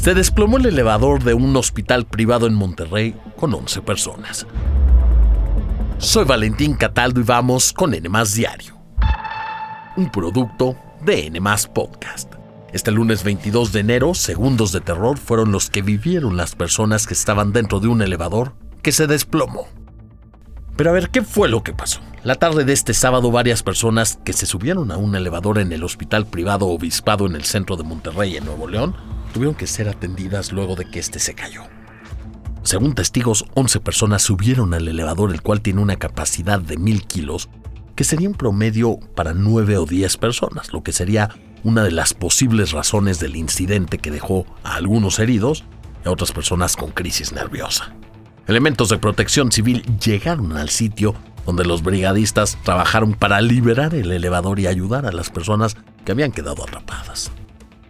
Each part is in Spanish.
se desplomó el elevador de un hospital privado en Monterrey con 11 personas. Soy Valentín Cataldo y vamos con N Diario, un producto de N Podcast. Este lunes 22 de enero, segundos de terror fueron los que vivieron las personas que estaban dentro de un elevador que se desplomó. Pero a ver, ¿qué fue lo que pasó? La tarde de este sábado, varias personas que se subieron a un elevador en el hospital privado obispado en el centro de Monterrey, en Nuevo León, tuvieron que ser atendidas luego de que este se cayó. Según testigos, 11 personas subieron al elevador, el cual tiene una capacidad de 1000 kilos, que sería un promedio para 9 o 10 personas, lo que sería una de las posibles razones del incidente que dejó a algunos heridos y a otras personas con crisis nerviosa. Elementos de protección civil llegaron al sitio donde los brigadistas trabajaron para liberar el elevador y ayudar a las personas que habían quedado atrapadas.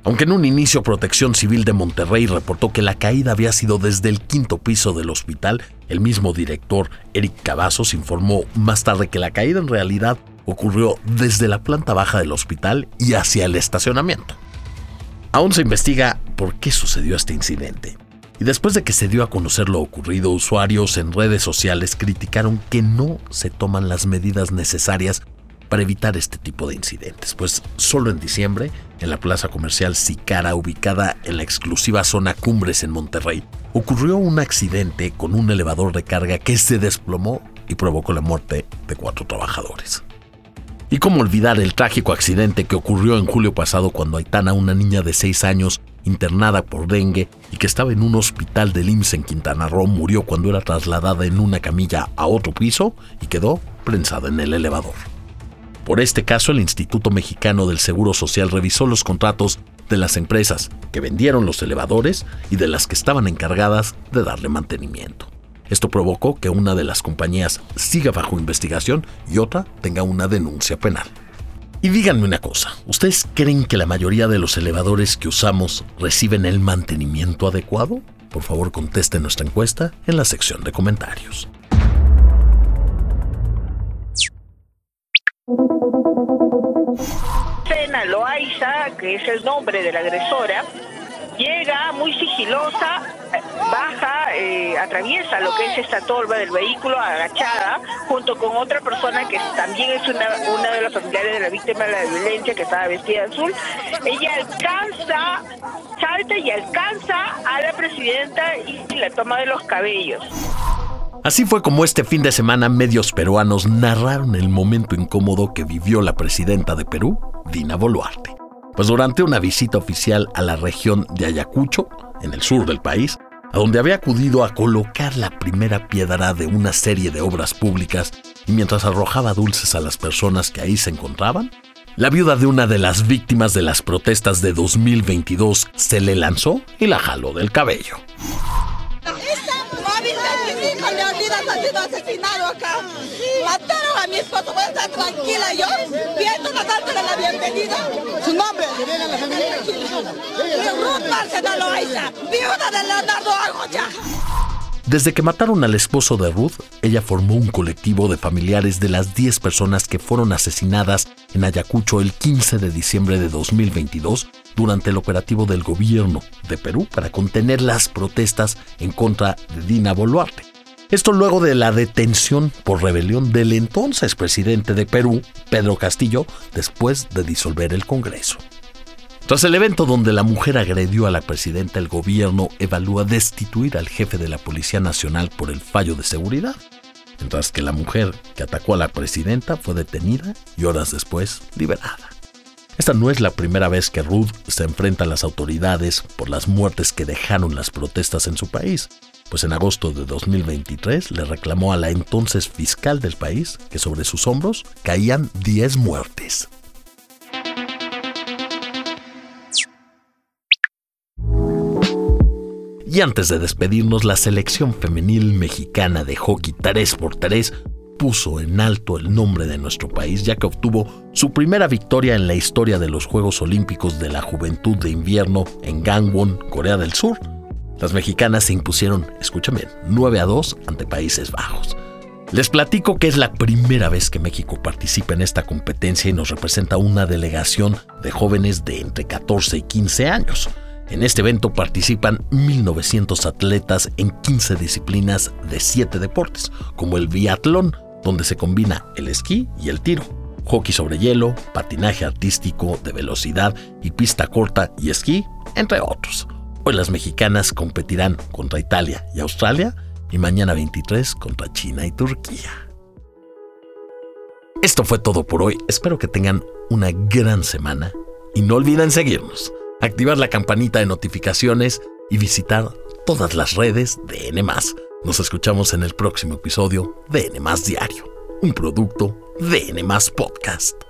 Aunque en un inicio Protección Civil de Monterrey reportó que la caída había sido desde el quinto piso del hospital, el mismo director, Eric Cavazos, informó más tarde que la caída en realidad ocurrió desde la planta baja del hospital y hacia el estacionamiento. Aún se investiga por qué sucedió este incidente. Y después de que se dio a conocer lo ocurrido, usuarios en redes sociales criticaron que no se toman las medidas necesarias para evitar este tipo de incidentes, pues solo en diciembre, en la plaza comercial Sicara, ubicada en la exclusiva zona Cumbres en Monterrey, ocurrió un accidente con un elevador de carga que se desplomó y provocó la muerte de cuatro trabajadores. Y cómo olvidar el trágico accidente que ocurrió en julio pasado cuando Aitana, una niña de 6 años, internada por dengue y que estaba en un hospital de IMSS en Quintana Roo, murió cuando era trasladada en una camilla a otro piso y quedó prensada en el elevador. Por este caso, el Instituto Mexicano del Seguro Social revisó los contratos de las empresas que vendieron los elevadores y de las que estaban encargadas de darle mantenimiento. Esto provocó que una de las compañías siga bajo investigación y otra tenga una denuncia penal. Y díganme una cosa, ¿ustedes creen que la mayoría de los elevadores que usamos reciben el mantenimiento adecuado? Por favor, contesten nuestra encuesta en la sección de comentarios. Loaiza, que es el nombre de la agresora, llega muy sigilosa, baja, eh, atraviesa lo que es esta torba del vehículo agachada, junto con otra persona que también es una, una de las familiares de la víctima de la violencia que estaba vestida azul. Ella alcanza, salta y alcanza a la presidenta y la toma de los cabellos. Así fue como este fin de semana medios peruanos narraron el momento incómodo que vivió la presidenta de Perú, Dina Boluarte. Pues durante una visita oficial a la región de Ayacucho, en el sur del país, a donde había acudido a colocar la primera piedra de una serie de obras públicas y mientras arrojaba dulces a las personas que ahí se encontraban, la viuda de una de las víctimas de las protestas de 2022 se le lanzó y la jaló del cabello. Ha sido asesinado acá. Mataron a mi esposo, voy a estar tranquila yo, viendo dándole la bienvenida. ¿Su nombre? Ruth Marcelo Loaiza, viuda de Leonardo Agoya. Desde que mataron al esposo de Ruth, ella formó un colectivo de familiares de las 10 personas que fueron asesinadas en Ayacucho el 15 de diciembre de 2022 durante el operativo del gobierno de Perú para contener las protestas en contra de Dina Boluarte. Esto luego de la detención por rebelión del entonces presidente de Perú, Pedro Castillo, después de disolver el Congreso. Tras el evento donde la mujer agredió a la presidenta, el gobierno evalúa destituir al jefe de la Policía Nacional por el fallo de seguridad, mientras que la mujer que atacó a la presidenta fue detenida y horas después liberada. Esta no es la primera vez que Ruth se enfrenta a las autoridades por las muertes que dejaron las protestas en su país pues en agosto de 2023 le reclamó a la entonces fiscal del país que sobre sus hombros caían 10 muertes. Y antes de despedirnos, la selección femenil mexicana de hockey 3 por 3 puso en alto el nombre de nuestro país ya que obtuvo su primera victoria en la historia de los Juegos Olímpicos de la Juventud de Invierno en Gangwon, Corea del Sur, las mexicanas se impusieron, escúchame, 9 a 2 ante Países Bajos. Les platico que es la primera vez que México participa en esta competencia y nos representa una delegación de jóvenes de entre 14 y 15 años. En este evento participan 1.900 atletas en 15 disciplinas de 7 deportes, como el biatlón, donde se combina el esquí y el tiro, hockey sobre hielo, patinaje artístico de velocidad y pista corta y esquí, entre otros. Hoy las mexicanas competirán contra Italia y Australia y mañana 23 contra China y Turquía. Esto fue todo por hoy. Espero que tengan una gran semana y no olviden seguirnos, activar la campanita de notificaciones y visitar todas las redes de N. Nos escuchamos en el próximo episodio de N Diario, un producto de N Podcast.